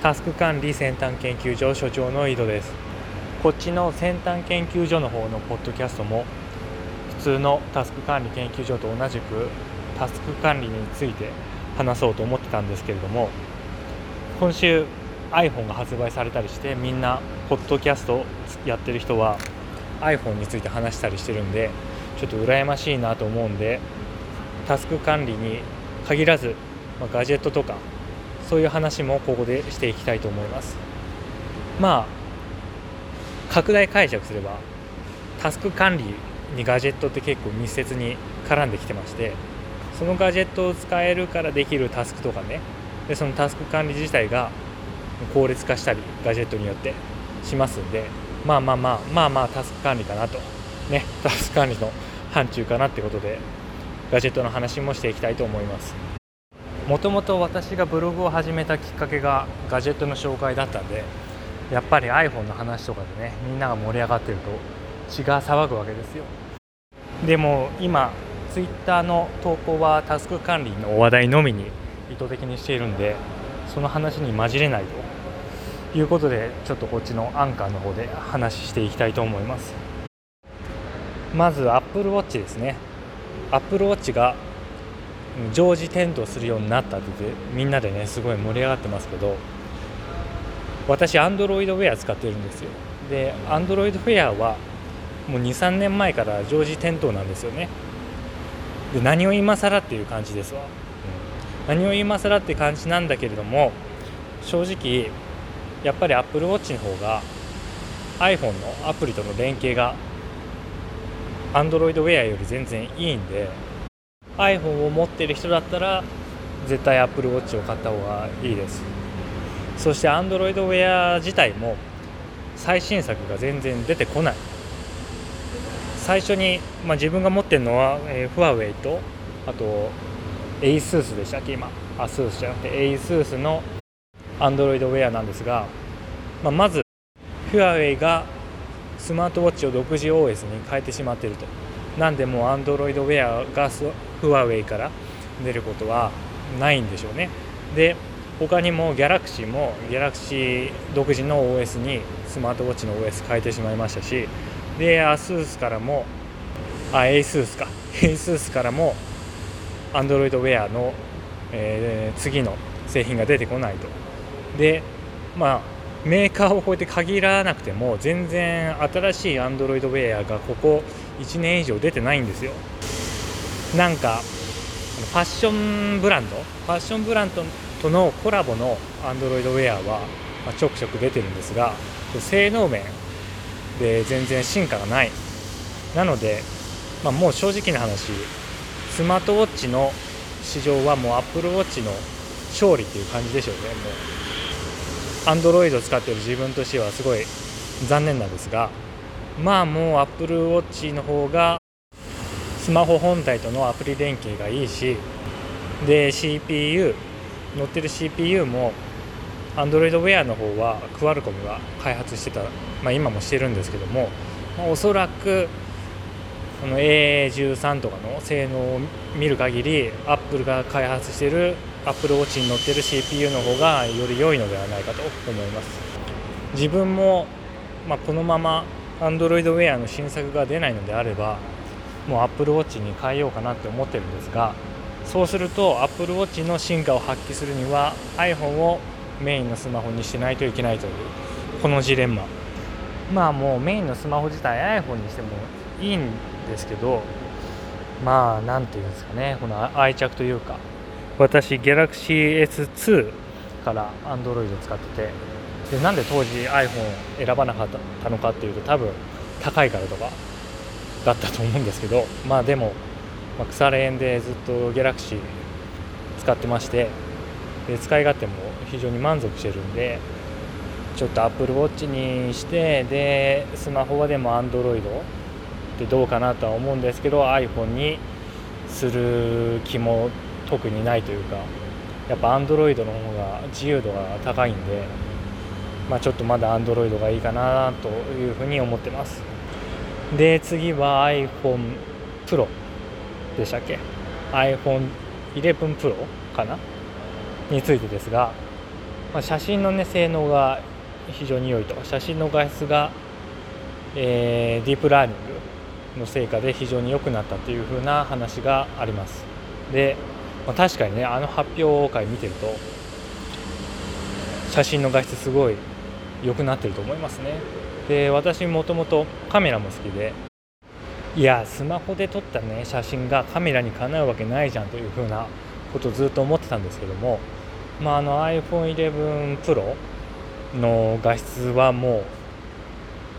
タスク管理先端研究所所長の井戸です。こっちの先端研究所の方のポッドキャストも普通のタスク管理研究所と同じくタスク管理について話そうと思ってたんですけれども今週 iPhone が発売されたりしてみんなポッドキャストやってる人は iPhone について話したりしてるんでちょっと羨ましいなと思うんでタスク管理に限らず、まあ、ガジェットとかそういう話もここでしていきたいと思います。まあ拡大解釈すればタスク管理にガジェットって結構密接に絡んできてましてそのガジェットを使えるからできるタスクとかねでそのタスク管理自体が効率化したりガジェットによってしますんでまあまあまあまあまあタスク管理かなと。ねタスク管理の範疇かなってことでガジェットの話もしていきたいと思います。もともと私がブログを始めたきっかけがガジェットの紹介だったんでやっぱり iPhone の話とかでねみんなが盛り上がってると血が騒ぐわけですよ。でも今 Twitter の投稿はタスク管理の話題のみに意図的にしているんでその話に混じれないということでちょっとこっちのアンカーの方で話していきたいと思います。まず Apple Watch ですね。Apple Watch が常時点灯するようになったってみんなでねすごい盛り上がってますけど私 Android Wear 使ってるんですよ。で Android Wear はもう23年前から常時点灯なんですよね。で何を今更っていう感じです。わ、うん、何を今更って感じなんだけれども正直やっぱり Apple Watch の方が iPhone のアプリとの連携が Android Wear より全然いいんで iPhone を持ってる人だったら絶対 Apple Watch を買った方がいいです。そして Android Wear 自体も最新作が全然出てこない。最初に、まあ、自分が持ってるのは、えー、フワウェイとあと ASUS でしたっけ？今 ASUS じゃなくて ASUS の Android Wear なんですが、まあ、まずフワウェイがスマートウォッチを独自 OS に変えてしまっていると。なんでもう Android Wear がフワウェイから出ることはないんでしょうね。で他にも Galaxy も Galaxy 独自の OS にスマートウォッチの OS 変えてしまいましたしで ASUS からもあ ASUS か。ASUS からも Android Wear の、えー、次の製品が出てこないと。でまあメーカーをこうやって限らなくても全然新しい Android Wear がここ1年以上出てないんですよ。なんかファッションブランドファッションブランドとのコラボの Android Wear は、まちょくちょく出てるんですが性能面で全然進化がない。なので、まあ、もう正直な話スマートウォッチの市場はもう Apple Watch の勝利っていう感じでしょうね。もう Android を使ってる自分としてはすごい残念なんですがまあもう Apple Watch の方がスマホ本体とのアプリ連携がいいしで CPU 乗ってる CPU も Android Wear の方はクワルコムが開発してた、まあ、今もしてるんですけども、まあ、おそらくこの A13 とかの性能を見る限り Apple が開発してる Apple Watch に乗ってる CPU の方がより良いのではないかと思います。自分も、まあ、このまま Android Wear の新作が出ないのであればもう Apple Watch に変えようかなって思ってるんですがそうすると Apple Watch の進化を発揮するには iPhone をメインのスマホにしないといけないというこのジレンマ。まあもうメインのスマホ自体 iPhone にしてもいいんですけどまあ何て言うんですかねこの愛着というか。私 Galaxy S2 から Android 使っててでなんで当時 iPhone を選ばなかったのかっていうと多分高いからとか。だったと思うんですけどまあでも、まあ、腐れ縁でずっと Galaxy 使ってましてで使い勝手も非常に満足してるんでちょっと Apple Watch にしてでスマホはでも Android ってどうかなとは思うんですけど iPhone にする気も特にないというかやっぱ Android の方が自由度が高いんで、まあ、ちょっとまだ Android がいいかなというふうに思ってます。で次は iPhone Pro でしたっけ？iPhone11 Pro かな？についてですがまあ、写真の、ね、性能が非常に良いと。写真の画質が、えー、ディープラーニングの成果で非常に良くなったというふうな話があります。で、まあ、確かにねあの発表会見てると写真の画質すごい良くなってると思いますね。で私もともとカメラも好きで。いやスマホで撮ったね写真がカメラにかなうわけないじゃんというふうなことをずっと思ってたんですけども、まあ、あの iPhone11 Pro の画質はも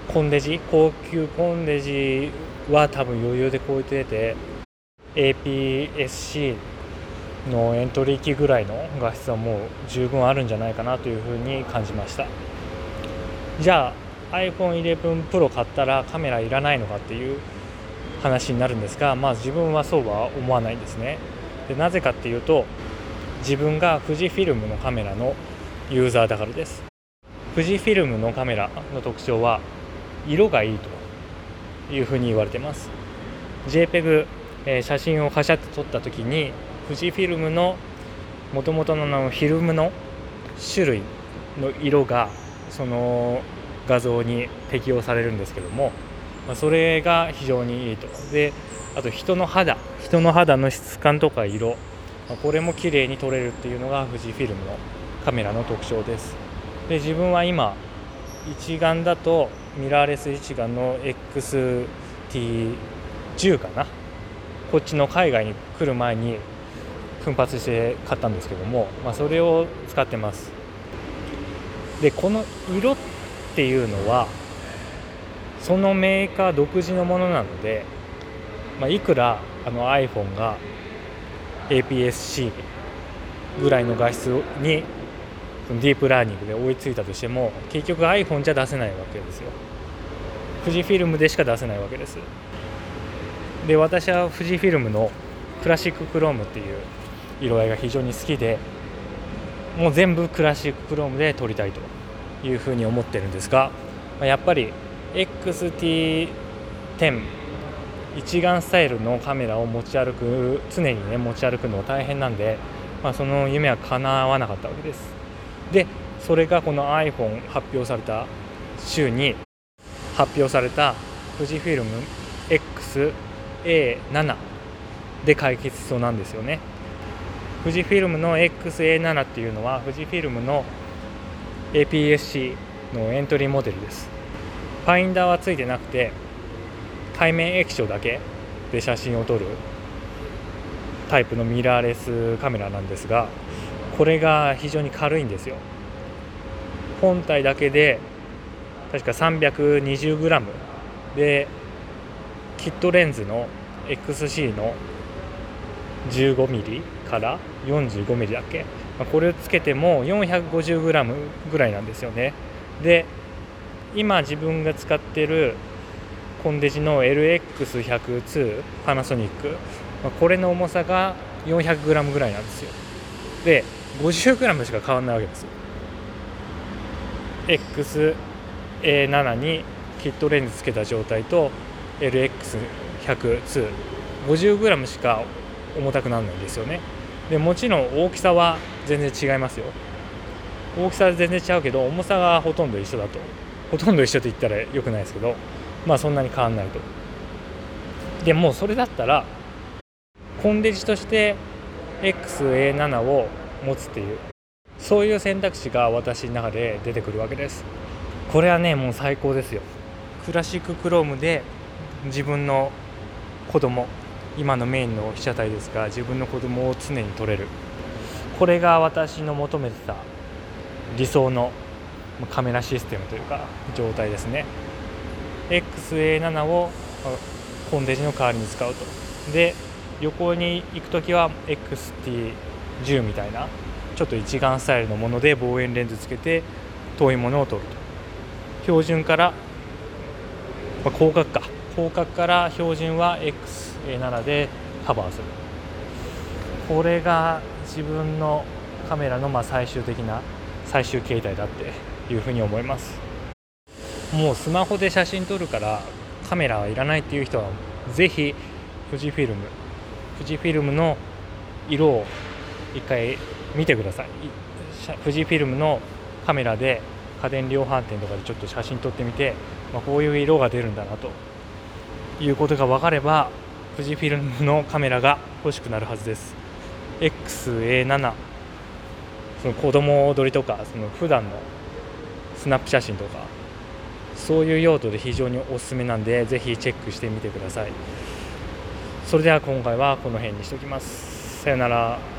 うコンデジ高級コンデジは多分余裕で超えてて APS-C のエントリー機ぐらいの画質はもう十分あるんじゃないかなというふうに感じました。じゃあ iPhone11 Pro 買ったらカメラいらないのかっていう話になるんですが、まあ、自分はそうは思わないんですね。でなぜかっていうと自分が富士フィルムのカメラのユーザーだからです。富士フィルムのカメラの特徴は色がいいというふうに言われてます。JPEG、えー、写真をカシャッと撮った時に富士フィルムのもともとのフィルムの種類の色がその画像に適用されるんですけども、まあ、それが非常にいいと。であと人の肌。人の肌の質感とか色、ま、これも綺麗に撮れるっていうのが富士フィルムのカメラの特徴です。で自分は今一眼だとミラーレス一眼の XT10 かな。こっちの海外に来る前に奮発して買ったんですけども、まあ、それを使ってます。でこの色っていうのはそのメーカー独自のものなので、まあ、いくらあの iPhone が APS-C ぐらいの画質にディープラーニングで追いついたとしても結局 iPhone じゃ出せないわけですよ。富士フィルムでしか出せないわけです。で私は富士フィルムのクラシッククロームっていう色合いが非常に好きでもう全部クラシッククロームで撮りたいと。いうふうに思ってるんですがやっぱり XT10 一眼スタイルのカメラを持ち歩く常にね持ち歩くのは大変なんで、まあ、その夢は叶わなかったわけです。でそれがこの iPhone 発表された週に発表された富士フィルム XA7 で解決しそうなんですよね。富士フィルムの XA7 っていうのは富士フィルムの APS-C のエントリーモデルです。ファインダーはついてなくて対面液晶だけで写真を撮るタイプのミラーレスカメラなんですがこれが非常に軽いんですよ。本体だけで確か 320g でキットレンズの XC の 15mm から 45mm だっけ、まあ、これをつけても 450g ぐらいなんですよね。で今自分が使ってるコンデジの LX102 パナソニック、まあ、これの重さが 400g ぐらいなんですよ。で 50g しか変わらないわけですよ。XA7 にキットレンズつけた状態と LX102 50g しか重たくならないんですよね。でもちろん大きさは全然違いますよ。大きさは全然違うけど重さがほとんど一緒だと。ほとんど一緒と言ったらよくないですけどまあそんなに変わんないと。でもうそれだったらコンデジとして XA7 を持つっていうそういう選択肢が私の中で出てくるわけです。これはねもう最高ですよ。クラシッククロームで自分の子供今のメインの被写体ですが自分の子供を常に撮れる。これが私の求めてた理想のカメラシステムというか状態ですね。XA7 をコンデジの代わりに使うと。で旅行に行く時は XT10 みたいなちょっと一眼スタイルのもので望遠レンズつけて遠いものを撮ると。標準から、ま、広角か。広角から標準は X A7 でカバーする。これが自分のカメラのま最終的な最終形態だっていうふうに思います。もうスマホで写真撮るからカメラはいらないっていう人はぜひ富士フィルム富士フィルムの色を一回見てください。富士フィルムのカメラで家電量販店とかでちょっと写真撮ってみて、まあ、こういう色が出るんだなということが分かれば富士フィルムのカメラが欲しくなるはずです。XA7 その子供撮りとかその普段のスナップ写真とかそういう用途で非常におすすめなんでぜひチェックしてみてください。それでは今回はこの辺にしておきます。さよなら。